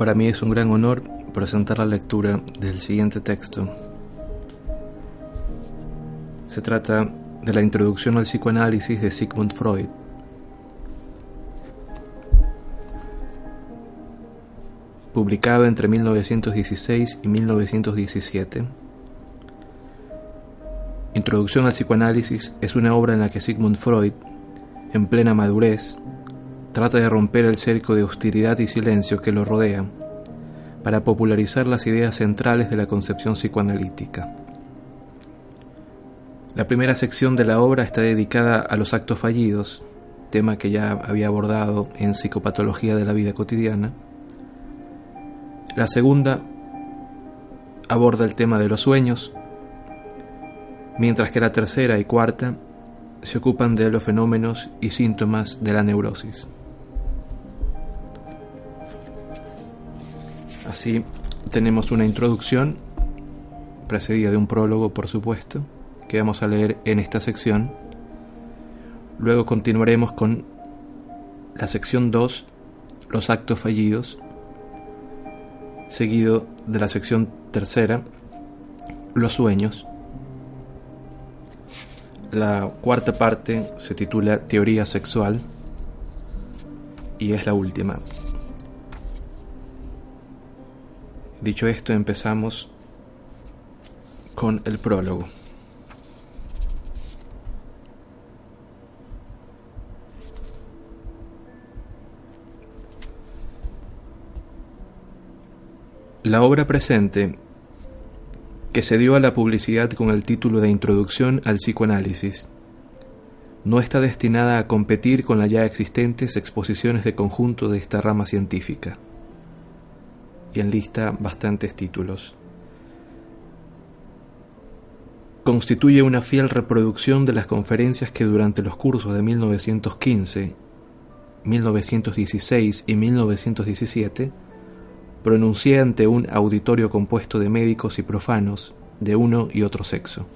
Para mí es un gran honor presentar la lectura del siguiente texto. Se trata de la introducción al psicoanálisis de Sigmund Freud. Publicado entre 1916 y 1917. Introducción al psicoanálisis es una obra en la que Sigmund Freud, en plena madurez, trata de romper el cerco de hostilidad y silencio que lo rodea para popularizar las ideas centrales de la concepción psicoanalítica. La primera sección de la obra está dedicada a los actos fallidos, tema que ya había abordado en Psicopatología de la Vida Cotidiana. La segunda aborda el tema de los sueños, mientras que la tercera y cuarta se ocupan de los fenómenos y síntomas de la neurosis. Así tenemos una introducción, precedida de un prólogo, por supuesto, que vamos a leer en esta sección. Luego continuaremos con la sección 2, los actos fallidos, seguido de la sección tercera, los sueños. La cuarta parte se titula Teoría sexual y es la última. Dicho esto, empezamos con el prólogo. La obra presente, que se dio a la publicidad con el título de Introducción al Psicoanálisis, no está destinada a competir con las ya existentes exposiciones de conjunto de esta rama científica y enlista bastantes títulos. Constituye una fiel reproducción de las conferencias que durante los cursos de 1915, 1916 y 1917 pronuncié ante un auditorio compuesto de médicos y profanos de uno y otro sexo.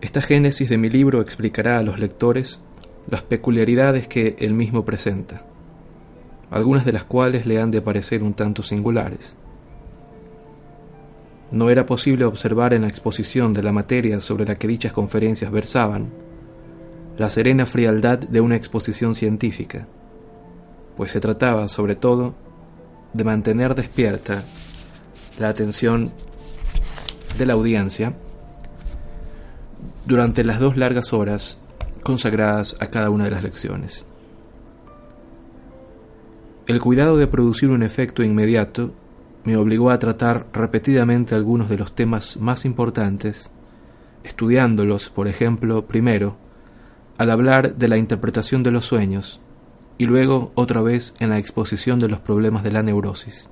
Esta génesis de mi libro explicará a los lectores las peculiaridades que él mismo presenta algunas de las cuales le han de parecer un tanto singulares. No era posible observar en la exposición de la materia sobre la que dichas conferencias versaban la serena frialdad de una exposición científica, pues se trataba, sobre todo, de mantener despierta la atención de la audiencia durante las dos largas horas consagradas a cada una de las lecciones. El cuidado de producir un efecto inmediato me obligó a tratar repetidamente algunos de los temas más importantes, estudiándolos, por ejemplo, primero, al hablar de la interpretación de los sueños, y luego otra vez en la exposición de los problemas de la neurosis.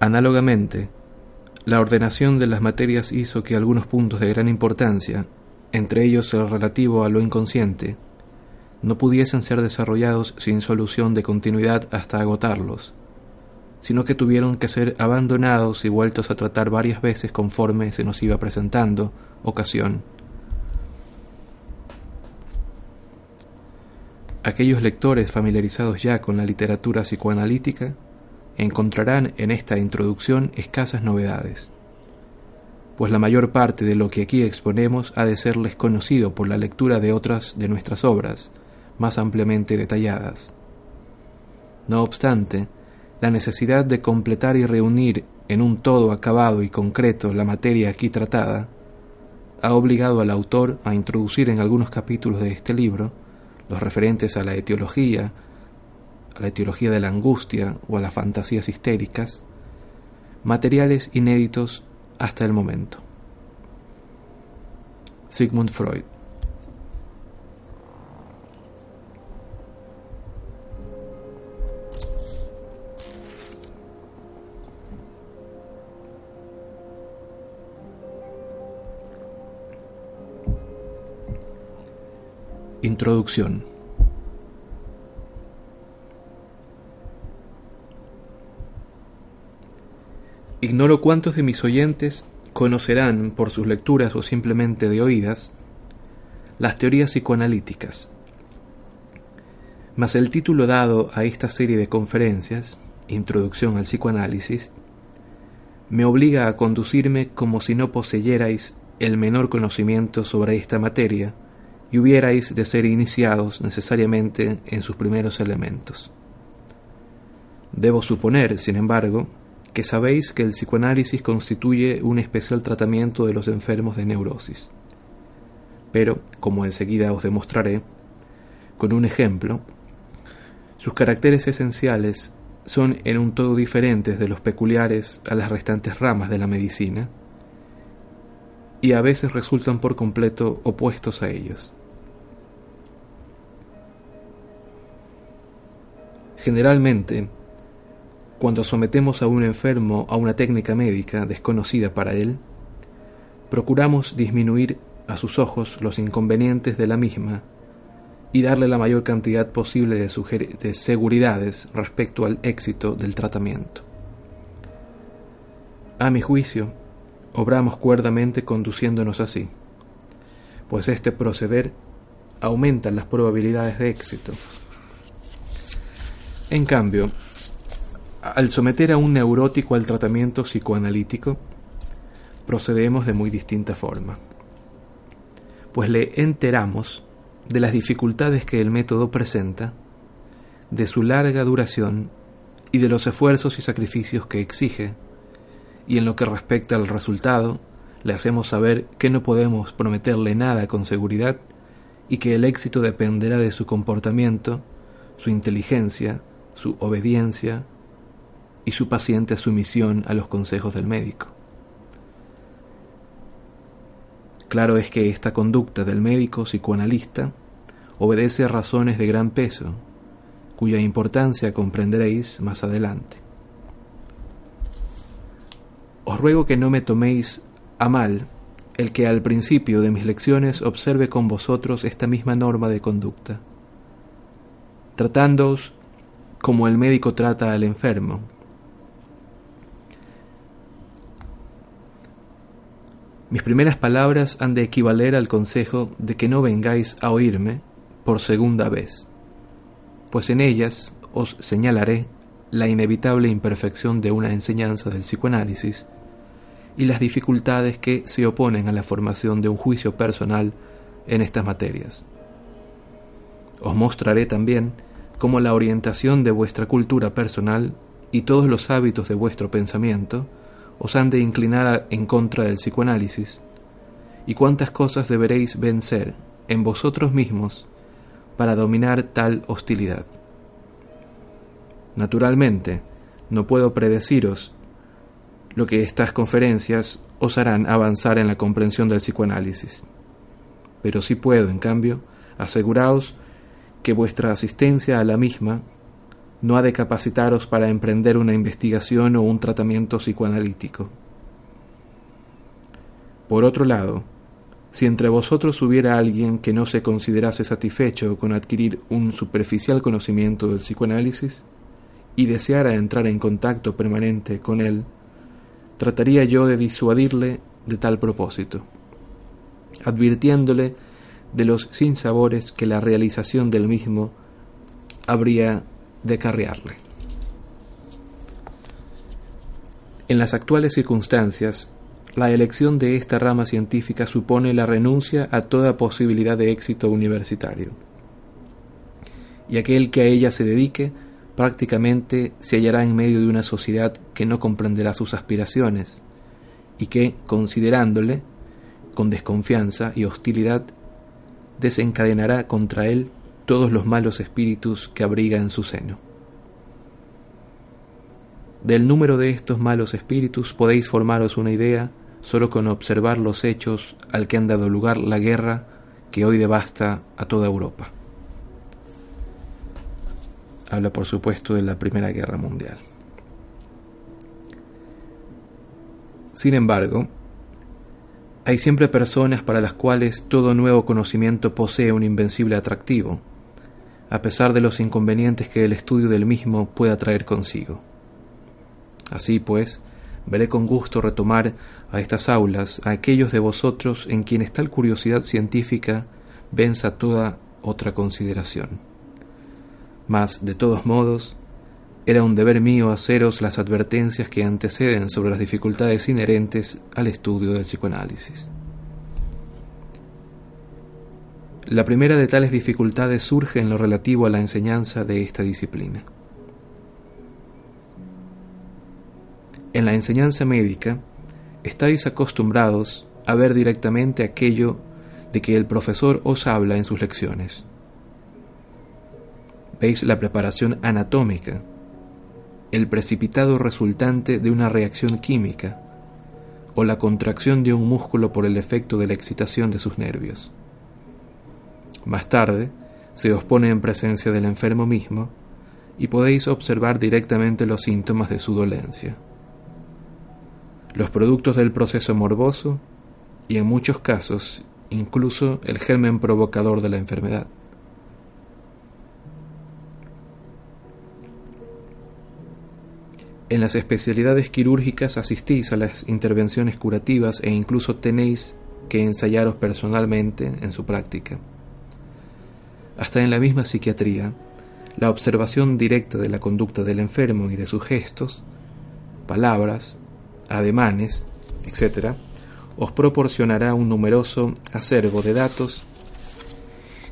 Análogamente, la ordenación de las materias hizo que algunos puntos de gran importancia, entre ellos el relativo a lo inconsciente, no pudiesen ser desarrollados sin solución de continuidad hasta agotarlos, sino que tuvieron que ser abandonados y vueltos a tratar varias veces conforme se nos iba presentando ocasión. Aquellos lectores familiarizados ya con la literatura psicoanalítica encontrarán en esta introducción escasas novedades, pues la mayor parte de lo que aquí exponemos ha de serles conocido por la lectura de otras de nuestras obras, más ampliamente detalladas. No obstante, la necesidad de completar y reunir en un todo acabado y concreto la materia aquí tratada, ha obligado al autor a introducir en algunos capítulos de este libro, los referentes a la etiología, a la etiología de la angustia o a las fantasías histéricas, materiales inéditos hasta el momento. Sigmund Freud Introducción Ignoro cuántos de mis oyentes conocerán por sus lecturas o simplemente de oídas las teorías psicoanalíticas. Mas el título dado a esta serie de conferencias, Introducción al Psicoanálisis, me obliga a conducirme como si no poseyerais el menor conocimiento sobre esta materia y hubierais de ser iniciados necesariamente en sus primeros elementos. Debo suponer, sin embargo, que sabéis que el psicoanálisis constituye un especial tratamiento de los enfermos de neurosis. Pero, como enseguida os demostraré, con un ejemplo, sus caracteres esenciales son en un todo diferentes de los peculiares a las restantes ramas de la medicina, y a veces resultan por completo opuestos a ellos. Generalmente, cuando sometemos a un enfermo a una técnica médica desconocida para él, procuramos disminuir a sus ojos los inconvenientes de la misma y darle la mayor cantidad posible de, de seguridades respecto al éxito del tratamiento. A mi juicio, obramos cuerdamente conduciéndonos así, pues este proceder aumenta las probabilidades de éxito. En cambio, al someter a un neurótico al tratamiento psicoanalítico, procedemos de muy distinta forma, pues le enteramos de las dificultades que el método presenta, de su larga duración y de los esfuerzos y sacrificios que exige, y en lo que respecta al resultado, le hacemos saber que no podemos prometerle nada con seguridad y que el éxito dependerá de su comportamiento, su inteligencia, su obediencia y su paciente sumisión a los consejos del médico. Claro es que esta conducta del médico psicoanalista obedece a razones de gran peso, cuya importancia comprenderéis más adelante. Os ruego que no me toméis a mal el que al principio de mis lecciones observe con vosotros esta misma norma de conducta, tratándoos como el médico trata al enfermo. Mis primeras palabras han de equivaler al consejo de que no vengáis a oírme por segunda vez, pues en ellas os señalaré la inevitable imperfección de una enseñanza del psicoanálisis y las dificultades que se oponen a la formación de un juicio personal en estas materias. Os mostraré también cómo la orientación de vuestra cultura personal y todos los hábitos de vuestro pensamiento os han de inclinar en contra del psicoanálisis, y cuántas cosas deberéis vencer en vosotros mismos para dominar tal hostilidad. Naturalmente, no puedo predeciros lo que estas conferencias os harán avanzar en la comprensión del psicoanálisis. Pero sí puedo, en cambio, aseguraos que vuestra asistencia a la misma no ha de capacitaros para emprender una investigación o un tratamiento psicoanalítico. Por otro lado, si entre vosotros hubiera alguien que no se considerase satisfecho con adquirir un superficial conocimiento del psicoanálisis y deseara entrar en contacto permanente con él, trataría yo de disuadirle de tal propósito, advirtiéndole de los sinsabores que la realización del mismo habría de carrearle. En las actuales circunstancias, la elección de esta rama científica supone la renuncia a toda posibilidad de éxito universitario. Y aquel que a ella se dedique prácticamente se hallará en medio de una sociedad que no comprenderá sus aspiraciones y que, considerándole con desconfianza y hostilidad, desencadenará contra él todos los malos espíritus que abriga en su seno. Del número de estos malos espíritus podéis formaros una idea solo con observar los hechos al que han dado lugar la guerra que hoy devasta a toda Europa. Habla por supuesto de la Primera Guerra Mundial. Sin embargo, hay siempre personas para las cuales todo nuevo conocimiento posee un invencible atractivo, a pesar de los inconvenientes que el estudio del mismo pueda traer consigo. Así pues, veré con gusto retomar a estas aulas a aquellos de vosotros en quienes tal curiosidad científica venza toda otra consideración Mas, de todos modos, era un deber mío haceros las advertencias que anteceden sobre las dificultades inherentes al estudio del psicoanálisis. La primera de tales dificultades surge en lo relativo a la enseñanza de esta disciplina. En la enseñanza médica, estáis acostumbrados a ver directamente aquello de que el profesor os habla en sus lecciones. Veis la preparación anatómica, el precipitado resultante de una reacción química o la contracción de un músculo por el efecto de la excitación de sus nervios. Más tarde, se os pone en presencia del enfermo mismo y podéis observar directamente los síntomas de su dolencia. Los productos del proceso morboso y en muchos casos incluso el germen provocador de la enfermedad. En las especialidades quirúrgicas asistís a las intervenciones curativas e incluso tenéis que ensayaros personalmente en su práctica. Hasta en la misma psiquiatría, la observación directa de la conducta del enfermo y de sus gestos, palabras, ademanes, etc., os proporcionará un numeroso acervo de datos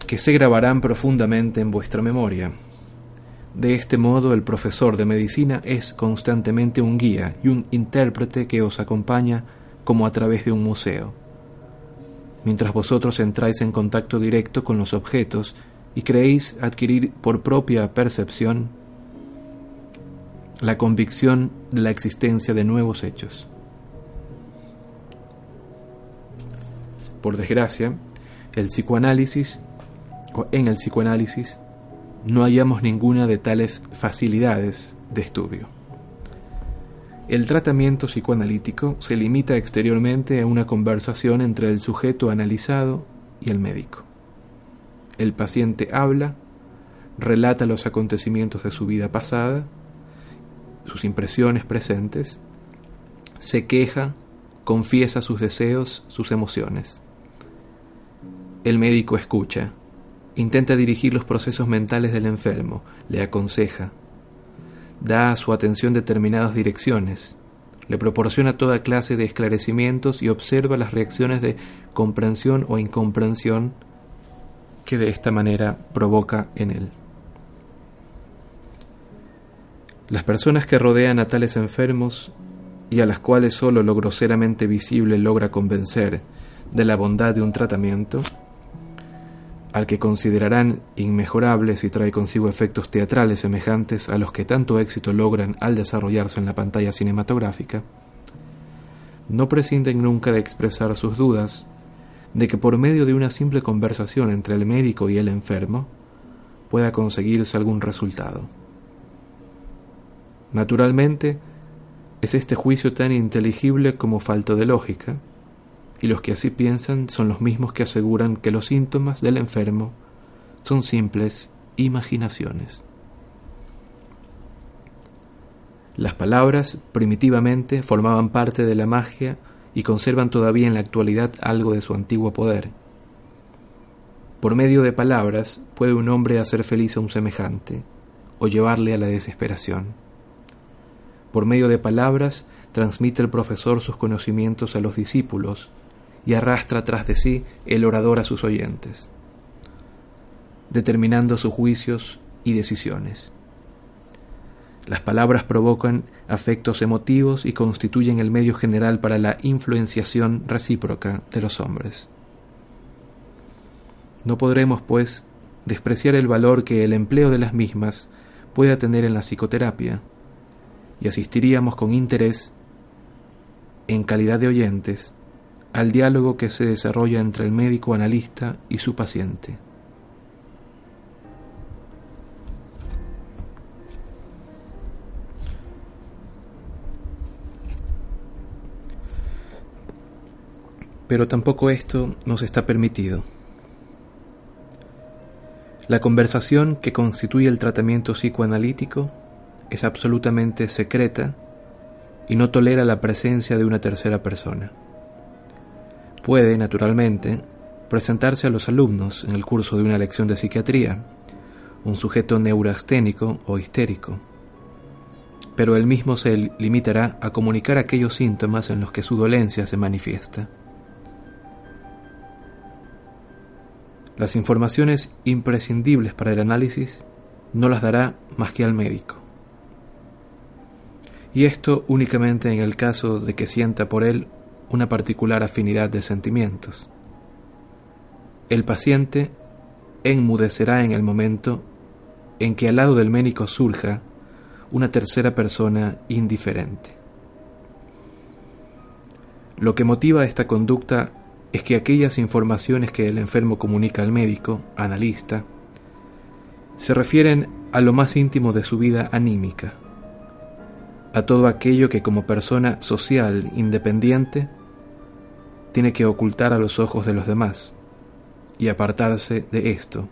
que se grabarán profundamente en vuestra memoria. De este modo, el profesor de medicina es constantemente un guía y un intérprete que os acompaña como a través de un museo. Mientras vosotros entráis en contacto directo con los objetos y creéis adquirir por propia percepción la convicción de la existencia de nuevos hechos. Por desgracia, el psicoanálisis, o en el psicoanálisis, no hallamos ninguna de tales facilidades de estudio. El tratamiento psicoanalítico se limita exteriormente a una conversación entre el sujeto analizado y el médico. El paciente habla, relata los acontecimientos de su vida pasada, sus impresiones presentes, se queja, confiesa sus deseos, sus emociones. El médico escucha, intenta dirigir los procesos mentales del enfermo, le aconseja, da a su atención determinadas direcciones, le proporciona toda clase de esclarecimientos y observa las reacciones de comprensión o incomprensión que de esta manera provoca en él. Las personas que rodean a tales enfermos y a las cuales sólo lo groseramente visible logra convencer de la bondad de un tratamiento, al que considerarán inmejorables y trae consigo efectos teatrales semejantes a los que tanto éxito logran al desarrollarse en la pantalla cinematográfica, no prescinden nunca de expresar sus dudas de que por medio de una simple conversación entre el médico y el enfermo pueda conseguirse algún resultado. Naturalmente, es este juicio tan inteligible como falto de lógica, y los que así piensan son los mismos que aseguran que los síntomas del enfermo son simples imaginaciones. Las palabras primitivamente formaban parte de la magia y conservan todavía en la actualidad algo de su antiguo poder. Por medio de palabras puede un hombre hacer feliz a un semejante o llevarle a la desesperación. Por medio de palabras transmite el profesor sus conocimientos a los discípulos y arrastra tras de sí el orador a sus oyentes, determinando sus juicios y decisiones. Las palabras provocan afectos emotivos y constituyen el medio general para la influenciación recíproca de los hombres. No podremos, pues, despreciar el valor que el empleo de las mismas pueda tener en la psicoterapia, y asistiríamos con interés, en calidad de oyentes, al diálogo que se desarrolla entre el médico analista y su paciente. pero tampoco esto nos está permitido. La conversación que constituye el tratamiento psicoanalítico es absolutamente secreta y no tolera la presencia de una tercera persona. Puede, naturalmente, presentarse a los alumnos en el curso de una lección de psiquiatría un sujeto neurasténico o histérico, pero él mismo se limitará a comunicar aquellos síntomas en los que su dolencia se manifiesta. Las informaciones imprescindibles para el análisis no las dará más que al médico. Y esto únicamente en el caso de que sienta por él una particular afinidad de sentimientos. El paciente enmudecerá en el momento en que al lado del médico surja una tercera persona indiferente. Lo que motiva esta conducta es que aquellas informaciones que el enfermo comunica al médico, analista, se refieren a lo más íntimo de su vida anímica, a todo aquello que como persona social independiente tiene que ocultar a los ojos de los demás y apartarse de esto,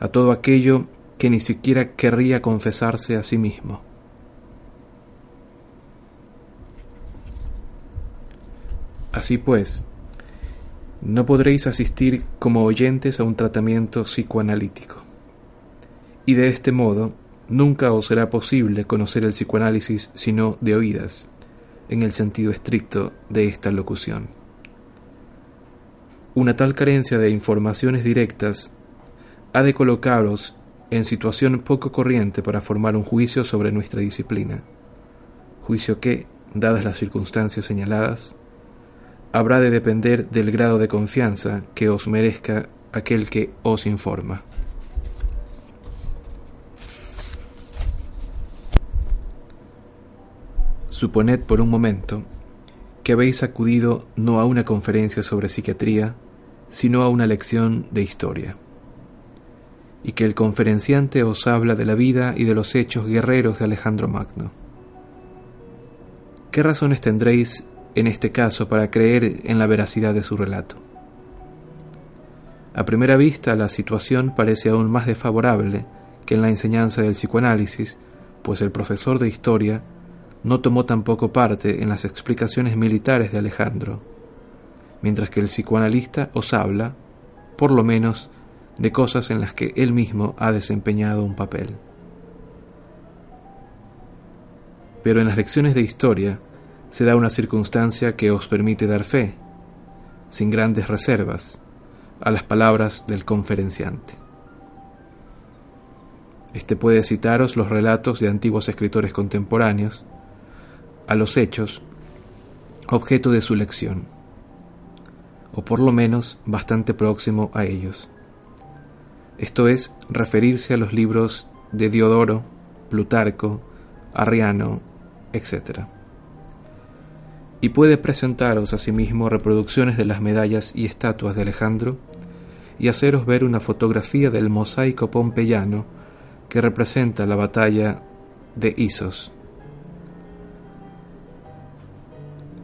a todo aquello que ni siquiera querría confesarse a sí mismo. Así pues, no podréis asistir como oyentes a un tratamiento psicoanalítico. Y de este modo, nunca os será posible conocer el psicoanálisis sino de oídas, en el sentido estricto de esta locución. Una tal carencia de informaciones directas ha de colocaros en situación poco corriente para formar un juicio sobre nuestra disciplina, juicio que, dadas las circunstancias señaladas, habrá de depender del grado de confianza que os merezca aquel que os informa. Suponed por un momento que habéis acudido no a una conferencia sobre psiquiatría, sino a una lección de historia y que el conferenciante os habla de la vida y de los hechos guerreros de Alejandro Magno. ¿Qué razones tendréis en este caso para creer en la veracidad de su relato? A primera vista la situación parece aún más desfavorable que en la enseñanza del psicoanálisis, pues el profesor de historia no tomó tampoco parte en las explicaciones militares de Alejandro, mientras que el psicoanalista os habla, por lo menos, de cosas en las que él mismo ha desempeñado un papel. Pero en las lecciones de historia se da una circunstancia que os permite dar fe, sin grandes reservas, a las palabras del conferenciante. Este puede citaros los relatos de antiguos escritores contemporáneos, a los hechos, objeto de su lección, o por lo menos bastante próximo a ellos esto es referirse a los libros de Diodoro, Plutarco, Arriano, etc. Y puede presentaros asimismo reproducciones de las medallas y estatuas de Alejandro y haceros ver una fotografía del mosaico pompeyano que representa la batalla de Isos.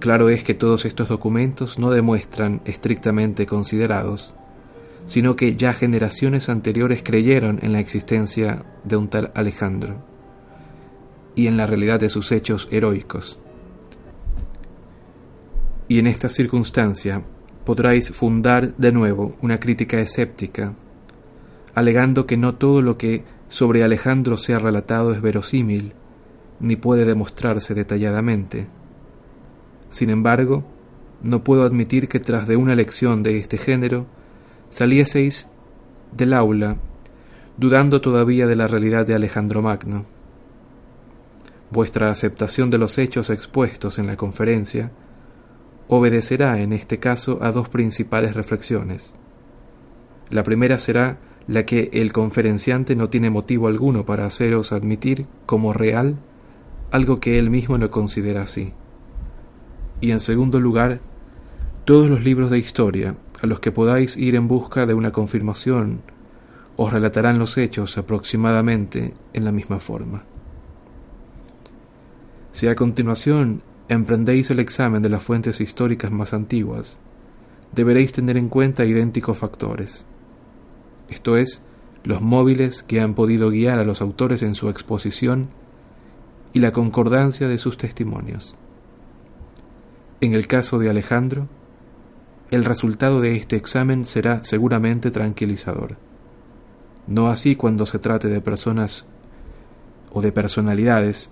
Claro es que todos estos documentos no demuestran, estrictamente considerados, sino que ya generaciones anteriores creyeron en la existencia de un tal Alejandro y en la realidad de sus hechos heroicos. Y en esta circunstancia podráis fundar de nuevo una crítica escéptica, alegando que no todo lo que sobre Alejandro se ha relatado es verosímil, ni puede demostrarse detalladamente. Sin embargo, no puedo admitir que tras de una lección de este género salieseis del aula dudando todavía de la realidad de Alejandro Magno. Vuestra aceptación de los hechos expuestos en la conferencia obedecerá en este caso a dos principales reflexiones. La primera será la que el conferenciante no tiene motivo alguno para haceros admitir como real algo que él mismo no considera así. Y en segundo lugar, todos los libros de historia a los que podáis ir en busca de una confirmación os relatarán los hechos aproximadamente en la misma forma. Si a continuación emprendéis el examen de las fuentes históricas más antiguas, deberéis tener en cuenta idénticos factores, esto es, los móviles que han podido guiar a los autores en su exposición y la concordancia de sus testimonios. En el caso de Alejandro, el resultado de este examen será seguramente tranquilizador. no así cuando se trate de personas o de personalidades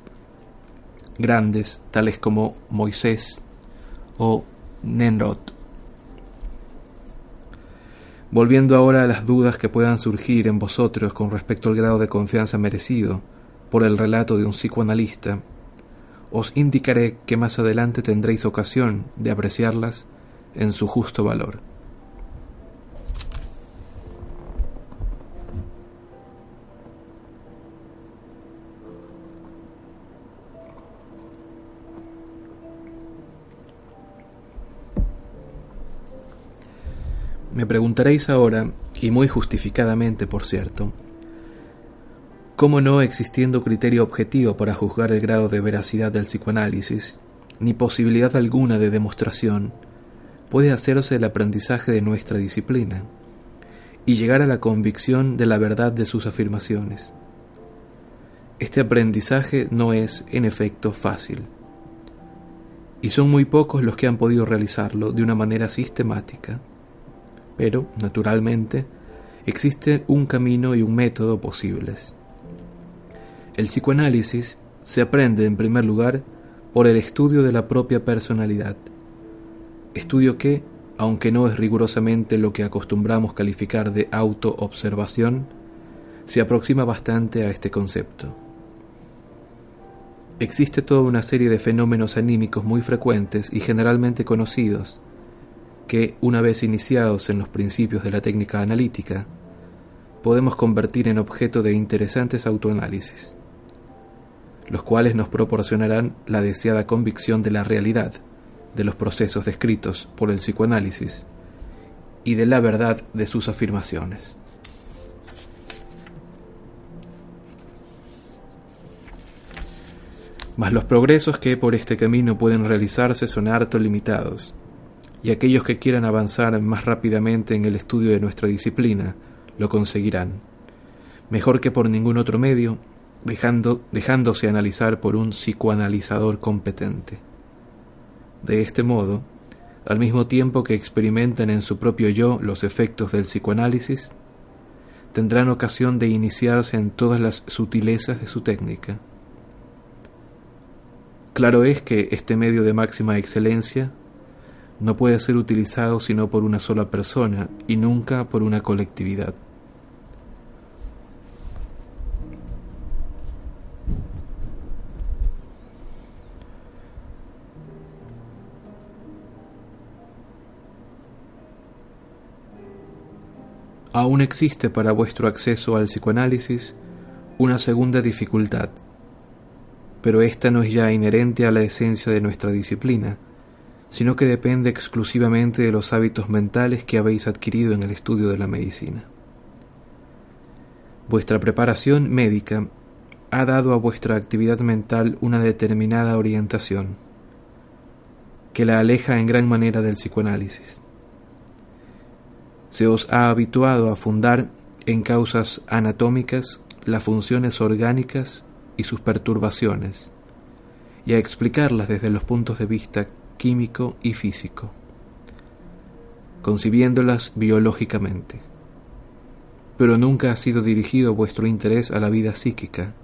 grandes, tales como Moisés o Nenrod. Volviendo ahora a las dudas que puedan surgir en vosotros con respecto al grado de confianza merecido por el relato de un psicoanalista, os indicaré que más adelante tendréis ocasión de apreciarlas en su justo valor. Me preguntaréis ahora, y muy justificadamente por cierto, ¿cómo no existiendo criterio objetivo para juzgar el grado de veracidad del psicoanálisis, ni posibilidad alguna de demostración, puede hacerse el aprendizaje de nuestra disciplina y llegar a la convicción de la verdad de sus afirmaciones? Este aprendizaje no es, en efecto, fácil, y son muy pocos los que han podido realizarlo de una manera sistemática pero, naturalmente, existe un camino y un método posibles. El psicoanálisis se aprende en primer lugar por el estudio de la propia personalidad, estudio que, aunque no es rigurosamente lo que acostumbramos calificar de autoobservación, se aproxima bastante a este concepto. Existe toda una serie de fenómenos anímicos muy frecuentes y generalmente conocidos, que, una vez iniciados en los principios de la técnica analítica, podemos convertir en objeto de interesantes autoanálisis, los cuales nos proporcionarán la deseada convicción de la realidad de los procesos descritos por el psicoanálisis y de la verdad de sus afirmaciones. Mas los progresos que por este camino pueden realizarse son harto limitados, y aquellos que quieran avanzar más rápidamente en el estudio de nuestra disciplina lo conseguirán, mejor que por ningún otro medio, dejando, dejándose analizar por un psicoanalizador competente. De este modo, al mismo tiempo que experimentan en su propio yo los efectos del psicoanálisis, tendrán ocasión de iniciarse en todas las sutilezas de su técnica. Claro es que este medio de máxima excelencia no puede ser utilizado sino por una sola persona y nunca por una colectividad. Aún existe para vuestro acceso al psicoanálisis una segunda dificultad, pero esta no es ya inherente a la esencia de nuestra disciplina, sino que depende exclusivamente de los hábitos mentales que habéis adquirido en el estudio de la medicina. Vuestra preparación médica ha dado a vuestra actividad mental una determinada orientación, que la aleja en gran manera del psicoanálisis. Se os ha habituado a fundar en causas anatómicas las funciones orgánicas y sus perturbaciones, y a explicarlas desde los puntos de vista químico y físico, concibiéndolas biológicamente. Pero nunca ha sido dirigido vuestro interés a la vida psíquica,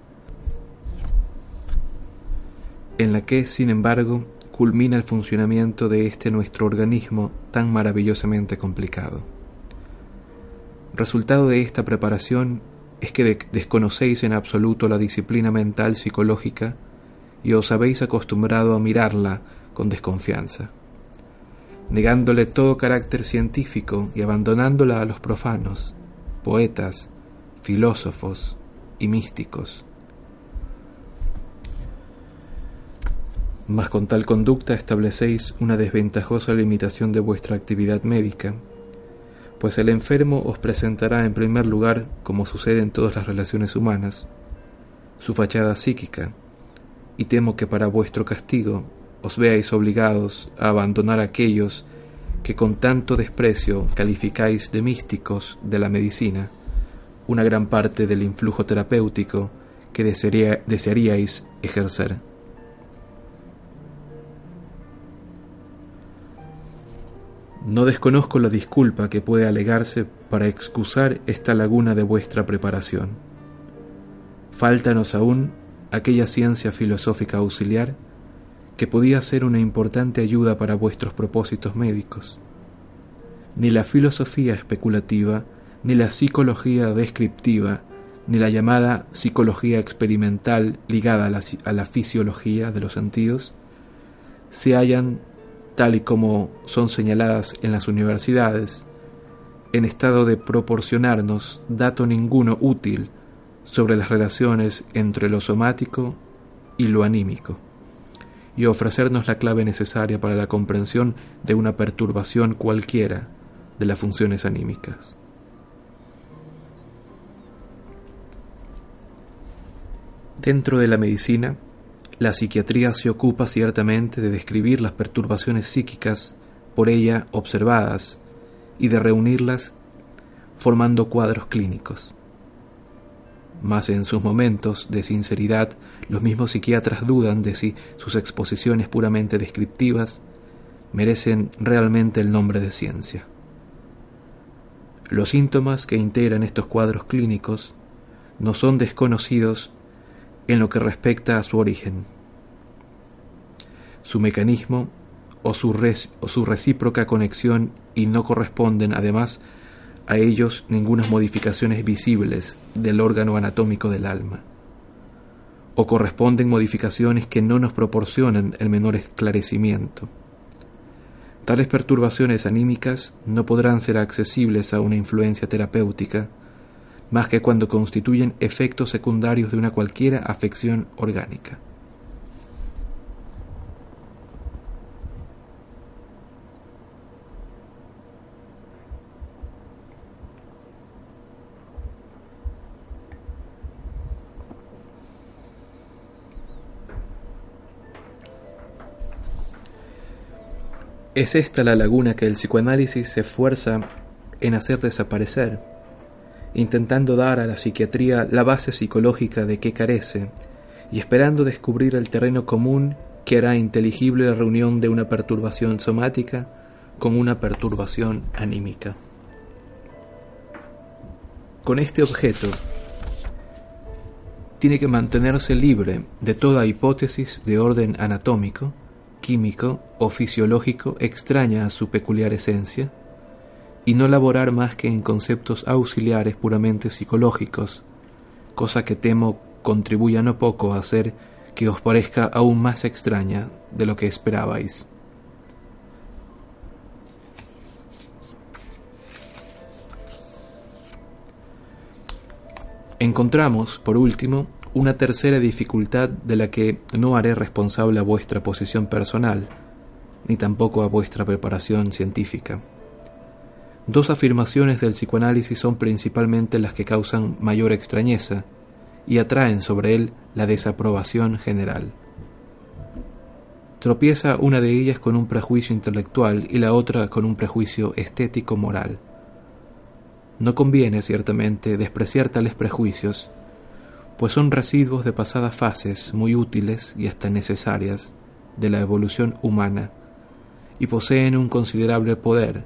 en la que, sin embargo, culmina el funcionamiento de este nuestro organismo tan maravillosamente complicado. Resultado de esta preparación es que desconocéis en absoluto la disciplina mental psicológica y os habéis acostumbrado a mirarla con desconfianza, negándole todo carácter científico y abandonándola a los profanos, poetas, filósofos y místicos. Mas con tal conducta establecéis una desventajosa limitación de vuestra actividad médica, pues el enfermo os presentará en primer lugar, como sucede en todas las relaciones humanas, su fachada psíquica, y temo que para vuestro castigo os veáis obligados a abandonar aquellos que con tanto desprecio calificáis de místicos de la medicina, una gran parte del influjo terapéutico que desearíais ejercer. No desconozco la disculpa que puede alegarse para excusar esta laguna de vuestra preparación. Fáltanos aún aquella ciencia filosófica auxiliar que podía ser una importante ayuda para vuestros propósitos médicos. Ni la filosofía especulativa, ni la psicología descriptiva, ni la llamada psicología experimental ligada a la, a la fisiología de los sentidos, se hallan, tal y como son señaladas en las universidades, en estado de proporcionarnos dato ninguno útil sobre las relaciones entre lo somático y lo anímico, y ofrecernos la clave necesaria para la comprensión de una perturbación cualquiera de las funciones anímicas. Dentro de la medicina, la psiquiatría se ocupa ciertamente de describir las perturbaciones psíquicas por ella observadas y de reunirlas formando cuadros clínicos. Mas en sus momentos de sinceridad, los mismos psiquiatras dudan de si sus exposiciones puramente descriptivas merecen realmente el nombre de ciencia. Los síntomas que integran estos cuadros clínicos no son desconocidos en lo que respecta a su origen, su mecanismo o su, recíproca conexión y no corresponden además a ellos ninguna modificaciones visibles del órgano anatómico del alma, o corresponden modificaciones que no nos proporcionan el menor esclarecimiento. Tales perturbaciones anímicas no podrán ser accesibles a una influencia terapéutica más que cuando constituyen efectos secundarios de una cualquiera afección orgánica. Es esta la laguna que el psicoanálisis se esfuerza en hacer desaparecer, intentando dar a la psiquiatría la base psicológica de que carece y esperando descubrir el terreno común que hará inteligible la reunión de una perturbación somática con una perturbación anímica. Con este objeto, tiene que mantenerse libre de toda hipótesis de orden anatómico, químico o fisiológico extraña a su peculiar esencia, y no laborar más que en conceptos auxiliares puramente psicológicos, cosa que temo contribuya no poco a hacer que os parezca aún más extraña de lo que esperabais. Encontramos, por último, una tercera dificultad de la que no haré responsable a vuestra posición personal, ni tampoco a vuestra preparación científica. Dos afirmaciones del psicoanálisis son principalmente las que causan mayor extrañeza y atraen sobre él la desaprobación general. Tropieza una de ellas con un prejuicio intelectual y la otra con un prejuicio estético-moral. No conviene, ciertamente, despreciar tales prejuicios, pues son residuos de pasadas fases muy útiles y hasta necesarias de la evolución humana y poseen un considerable poder,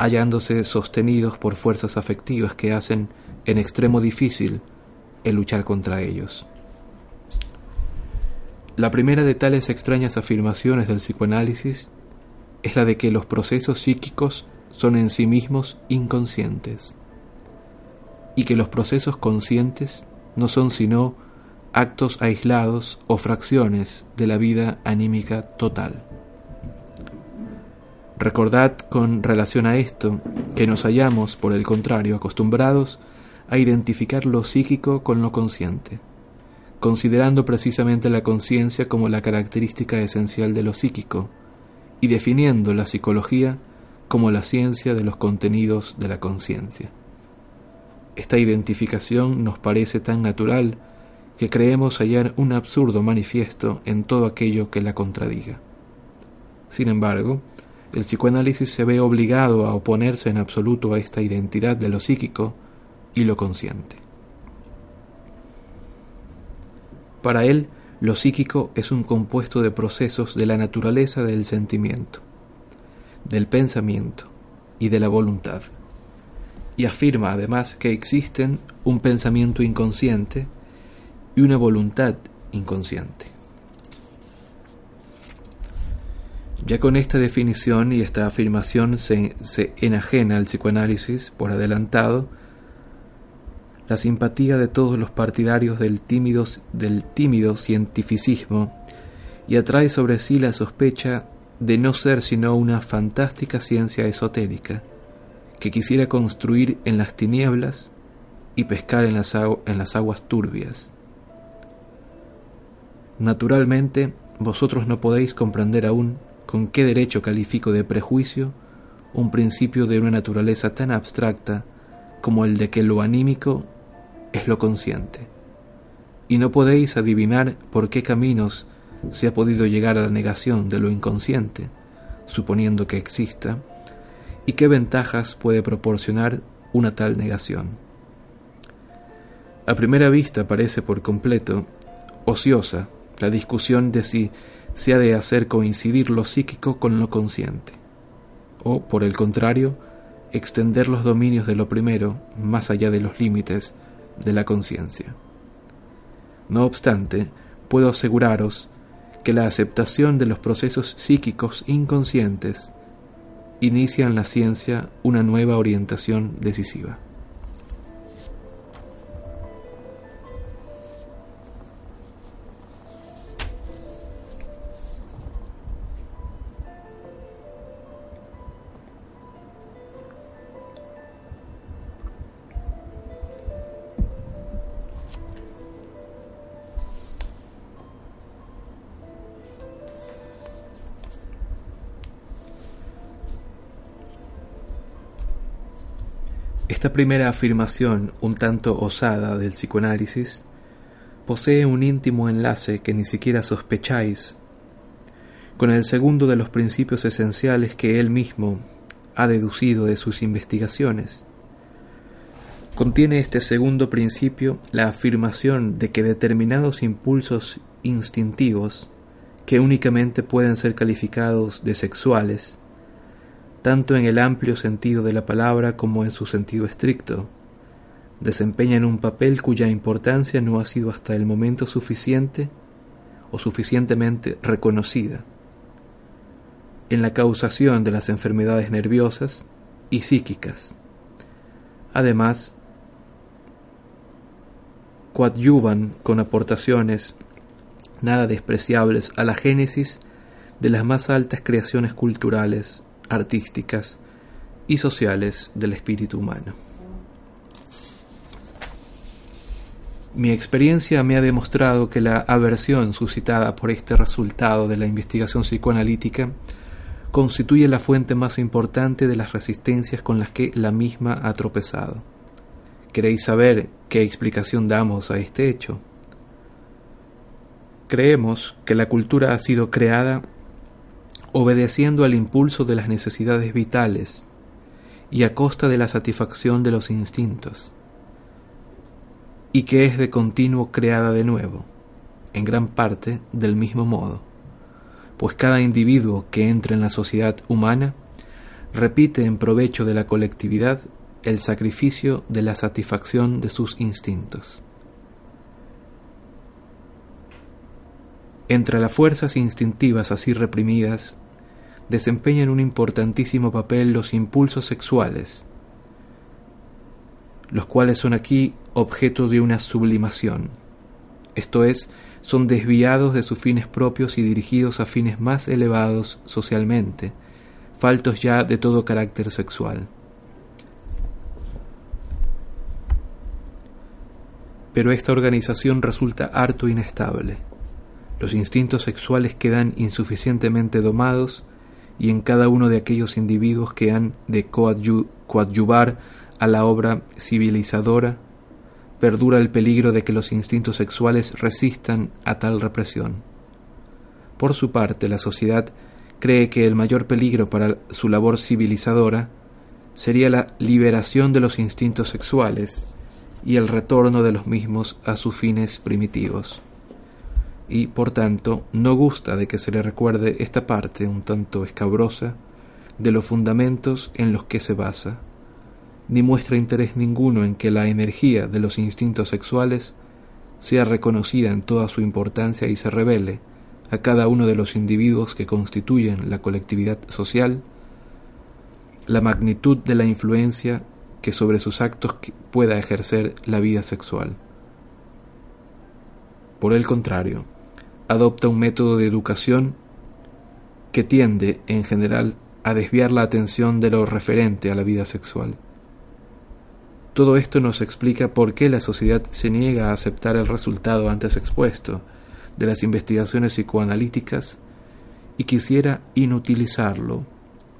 hallándose sostenidos por fuerzas afectivas que hacen en extremo difícil el luchar contra ellos. La primera de tales extrañas afirmaciones del psicoanálisis es la de que los procesos psíquicos son en sí mismos inconscientes y que los procesos conscientes no son sino actos aislados o fracciones de la vida anímica total. Recordad con relación a esto que nos hallamos, por el contrario, acostumbrados a identificar lo psíquico con lo consciente, considerando precisamente la conciencia como la característica esencial de lo psíquico y definiendo la psicología como la ciencia de los contenidos de la conciencia. Esta identificación nos parece tan natural que creemos hallar un absurdo manifiesto en todo aquello que la contradiga. Sin embargo, el psicoanálisis se ve obligado a oponerse en absoluto a esta identidad de lo psíquico y lo consciente. Para él, lo psíquico es un compuesto de procesos de la naturaleza del sentimiento, del pensamiento y de la voluntad y afirma además que existen un pensamiento inconsciente y una voluntad inconsciente. Ya con esta definición y esta afirmación se, se, enajena al psicoanálisis por adelantado la simpatía de todos los partidarios del tímido, del cientificismo y atrae sobre sí la sospecha de no ser sino una fantástica ciencia esotérica que quisiera construir en las tinieblas y pescar en las, en las aguas turbias. Naturalmente, vosotros no podéis comprender aún con qué derecho califico de prejuicio un principio de una naturaleza tan abstracta como el de que lo anímico es lo consciente. Y no podéis adivinar por qué caminos se ha podido llegar a la negación de lo inconsciente, suponiendo que exista, y qué ventajas puede proporcionar una tal negación. A primera vista parece por completo ociosa la discusión de si se ha de hacer coincidir lo psíquico con lo consciente, o, por el contrario, extender los dominios de lo primero más allá de los límites de la conciencia. No obstante, puedo aseguraros que la aceptación de los procesos psíquicos inconscientes inicia en la ciencia una nueva orientación decisiva. Esta primera afirmación, un tanto osada del psicoanálisis, posee un íntimo enlace que ni siquiera sospecháis con el segundo de los principios esenciales que él mismo ha deducido de sus investigaciones. Contiene este segundo principio la afirmación de que determinados impulsos instintivos, que únicamente pueden ser calificados de sexuales, tanto en el amplio sentido de la palabra como en su sentido estricto, desempeñan un papel cuya importancia no ha sido hasta el momento suficiente o suficientemente reconocida en la causación de las enfermedades nerviosas y psíquicas. Además, coadyuvan con aportaciones nada despreciables a la génesis de las más altas creaciones culturales artísticas y sociales del espíritu humano. Mi experiencia me ha demostrado que la aversión suscitada por este resultado de la investigación psicoanalítica constituye la fuente más importante de las resistencias con las que la misma ha tropezado. ¿Queréis saber qué explicación damos a este hecho? Creemos que la cultura ha sido creada obedeciendo al impulso de las necesidades vitales y a costa de la satisfacción de los instintos, y que es de continuo creada de nuevo, en gran parte del mismo modo, pues cada individuo que entra en la sociedad humana repite en provecho de la colectividad el sacrificio de la satisfacción de sus instintos. Entre las fuerzas instintivas así reprimidas desempeñan un importantísimo papel los impulsos sexuales, los cuales son aquí objeto de una sublimación, esto es, son desviados de sus fines propios y dirigidos a fines más elevados socialmente, faltos ya de todo carácter sexual. Pero esta organización resulta harto inestable. Los instintos sexuales quedan insuficientemente domados y en cada uno de aquellos individuos que han de coadyuvar a la obra civilizadora, perdura el peligro de que los instintos sexuales resistan a tal represión. Por su parte, la sociedad cree que el mayor peligro para su labor civilizadora sería la liberación de los instintos sexuales y el retorno de los mismos a sus fines primitivos y, por tanto, no gusta de que se le recuerde esta parte un tanto escabrosa de los fundamentos en los que se basa, ni muestra interés ninguno en que la energía de los instintos sexuales sea reconocida en toda su importancia y se revele a cada uno de los individuos que constituyen la colectividad social la magnitud de la influencia que sobre sus actos pueda ejercer la vida sexual. Por el contrario, adopta un método de educación que tiende, en general, a desviar la atención de lo referente a la vida sexual. Todo esto nos explica por qué la sociedad se niega a aceptar el resultado antes expuesto de las investigaciones psicoanalíticas y quisiera inutilizarlo,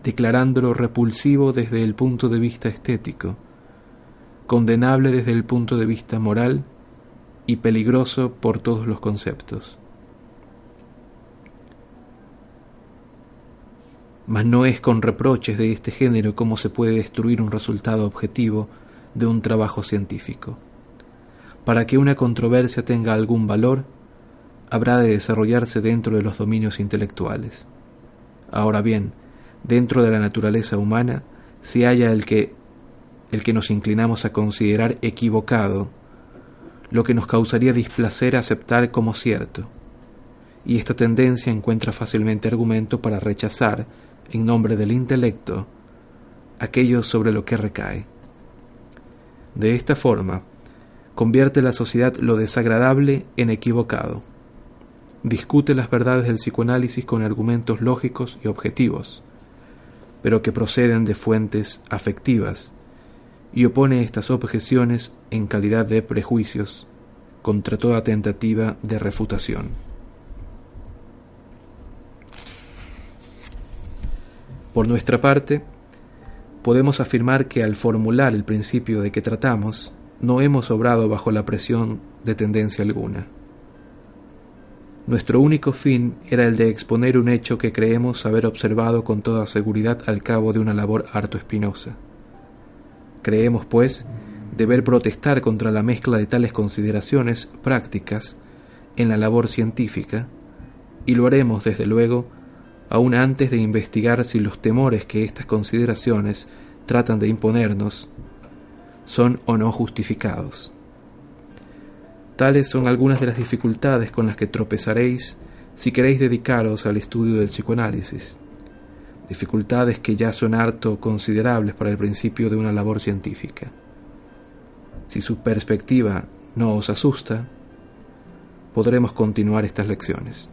declarándolo repulsivo desde el punto de vista estético, condenable desde el punto de vista moral y peligroso por todos los conceptos. Mas no es con reproches de este género como se puede destruir un resultado objetivo de un trabajo científico. Para que una controversia tenga algún valor, habrá de desarrollarse dentro de los dominios intelectuales. Ahora bien, dentro de la naturaleza humana se halla el que el que nos inclinamos a considerar equivocado, lo que nos causaría displacer aceptar como cierto. Y esta tendencia encuentra fácilmente argumento para rechazar, en nombre del intelecto, aquello sobre lo que recae. De esta forma, convierte la sociedad lo desagradable en equivocado. Discute las verdades del psicoanálisis con argumentos lógicos y objetivos, pero que proceden de fuentes afectivas, y opone estas objeciones en calidad de prejuicios contra toda tentativa de refutación. Por nuestra parte, podemos afirmar que al formular el principio de que tratamos, no hemos obrado bajo la presión de tendencia alguna. Nuestro único fin era el de exponer un hecho que creemos haber observado con toda seguridad al cabo de una labor harto espinosa. Creemos, pues, deber protestar contra la mezcla de tales consideraciones prácticas en la labor científica, y lo haremos, desde luego, aún antes de investigar si los temores que estas consideraciones tratan de imponernos son o no justificados. Tales son algunas de las dificultades con las que tropezaréis si queréis dedicaros al estudio del psicoanálisis, dificultades que ya son harto considerables para el principio de una labor científica. Si su perspectiva no os asusta, podremos continuar estas lecciones.